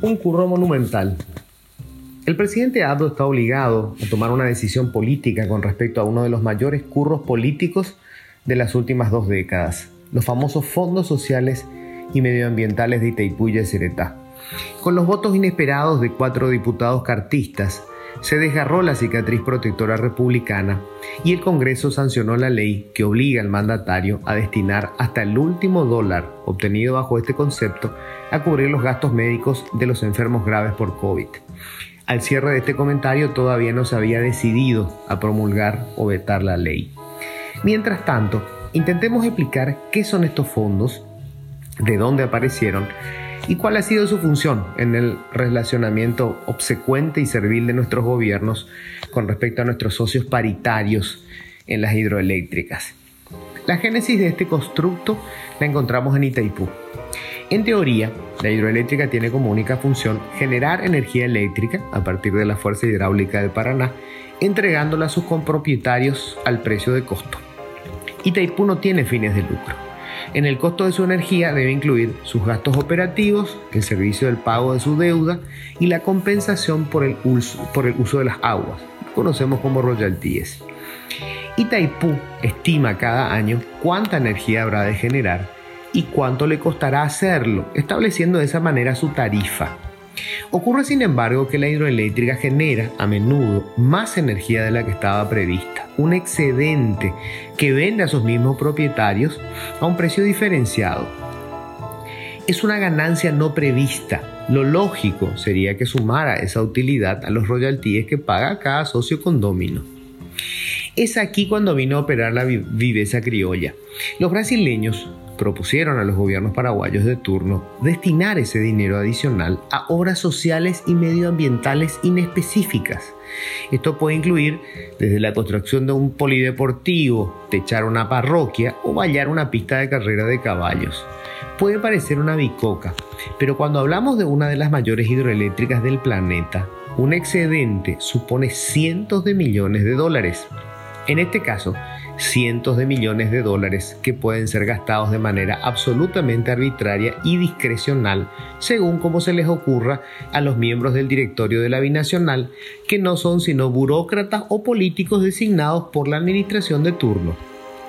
Un curro monumental. El presidente Abdo está obligado a tomar una decisión política con respecto a uno de los mayores curros políticos de las últimas dos décadas, los famosos fondos sociales y medioambientales de Itaipú y Yacyretá. Con los votos inesperados de cuatro diputados cartistas, se desgarró la cicatriz protectora republicana y el Congreso sancionó la ley que obliga al mandatario a destinar hasta el último dólar obtenido bajo este concepto a cubrir los gastos médicos de los enfermos graves por COVID. Al cierre de este comentario todavía no se había decidido a promulgar o vetar la ley. Mientras tanto, intentemos explicar qué son estos fondos, de dónde aparecieron y cuál ha sido su función en el relacionamiento obsecuente y servil de nuestros gobiernos con respecto a nuestros socios paritarios en las hidroeléctricas. La génesis de este constructo la encontramos en Itaipú. En teoría, la hidroeléctrica tiene como única función generar energía eléctrica a partir de la fuerza hidráulica del Paraná, entregándola a sus compropietarios al precio de costo. Itaipú no tiene fines de lucro en el costo de su energía debe incluir sus gastos operativos, el servicio del pago de su deuda y la compensación por el uso, de las aguas, conocemos como royalties. Itaipú estima cada año cuánta energía habrá de generar y cuánto le costará hacerlo, estableciendo de esa manera su tarifa. Ocurre sin embargo que la hidroeléctrica genera a menudo más energía de la que estaba prevista, un excedente que vende a sus mismos propietarios a un precio diferenciado. Es una ganancia no prevista. Lo lógico sería que sumara esa utilidad a los royalties que paga cada socio condomino. Es aquí cuando vino a operar la viveza criolla. Los brasileños propusieron a los gobiernos paraguayos de turno destinar ese dinero adicional a obras sociales y medioambientales inespecíficas. Esto puede incluir desde la construcción de un polideportivo, techar una parroquia o vallar una pista de carrera de caballos. Puede parecer una bicoca, pero cuando hablamos de una de las mayores hidroeléctricas del planeta, un excedente supone cientos de millones de dólares. En este caso, cientos de millones de dólares que pueden ser gastados de manera absolutamente arbitraria y discrecional según como se les ocurra a los miembros del directorio de la binacional que no son sino burócratas o políticos designados por la administración de turno.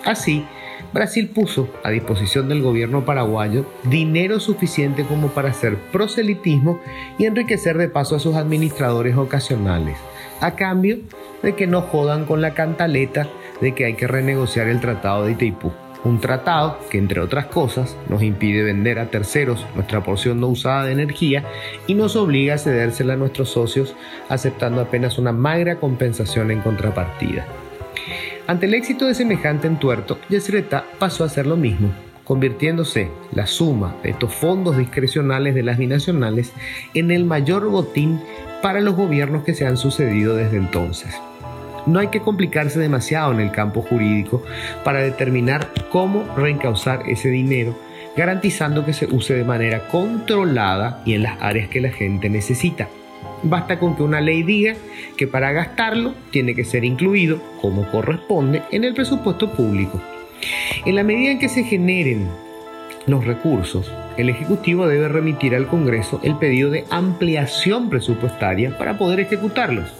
Así, Brasil puso a disposición del gobierno paraguayo dinero suficiente como para hacer proselitismo y enriquecer de paso a sus administradores ocasionales, a cambio de que no jodan con la cantaleta de que hay que renegociar el Tratado de Itaipú. Un tratado que, entre otras cosas, nos impide vender a terceros nuestra porción no usada de energía y nos obliga a cedérsela a nuestros socios, aceptando apenas una magra compensación en contrapartida. Ante el éxito de semejante entuerto, Yacyretá pasó a hacer lo mismo, convirtiéndose la suma de estos fondos discrecionales de las binacionales en el mayor botín para los gobiernos que se han sucedido desde entonces. No hay que complicarse demasiado en el campo jurídico para determinar cómo reencauzar ese dinero, garantizando que se use de manera controlada y en las áreas que la gente necesita. Basta con que una ley diga que para gastarlo tiene que ser incluido, como corresponde, en el presupuesto público. En la medida en que se generen los recursos, el Ejecutivo debe remitir al Congreso el pedido de ampliación presupuestaria para poder ejecutarlos.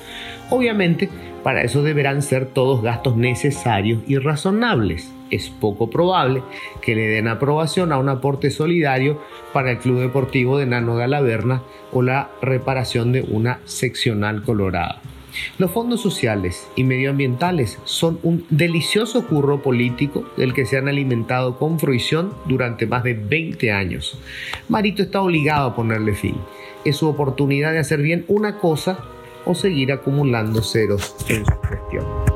Obviamente, para eso deberán ser todos gastos necesarios y razonables. Es poco probable que le den aprobación a un aporte solidario para el Club Deportivo de Nano Galaverna o la reparación de una seccional colorada. Los fondos sociales y medioambientales son un delicioso curro político del que se han alimentado con fruición durante más de 20 años. Marito está obligado a ponerle fin. Es su oportunidad de hacer bien una cosa o seguir acumulando ceros en su gestión.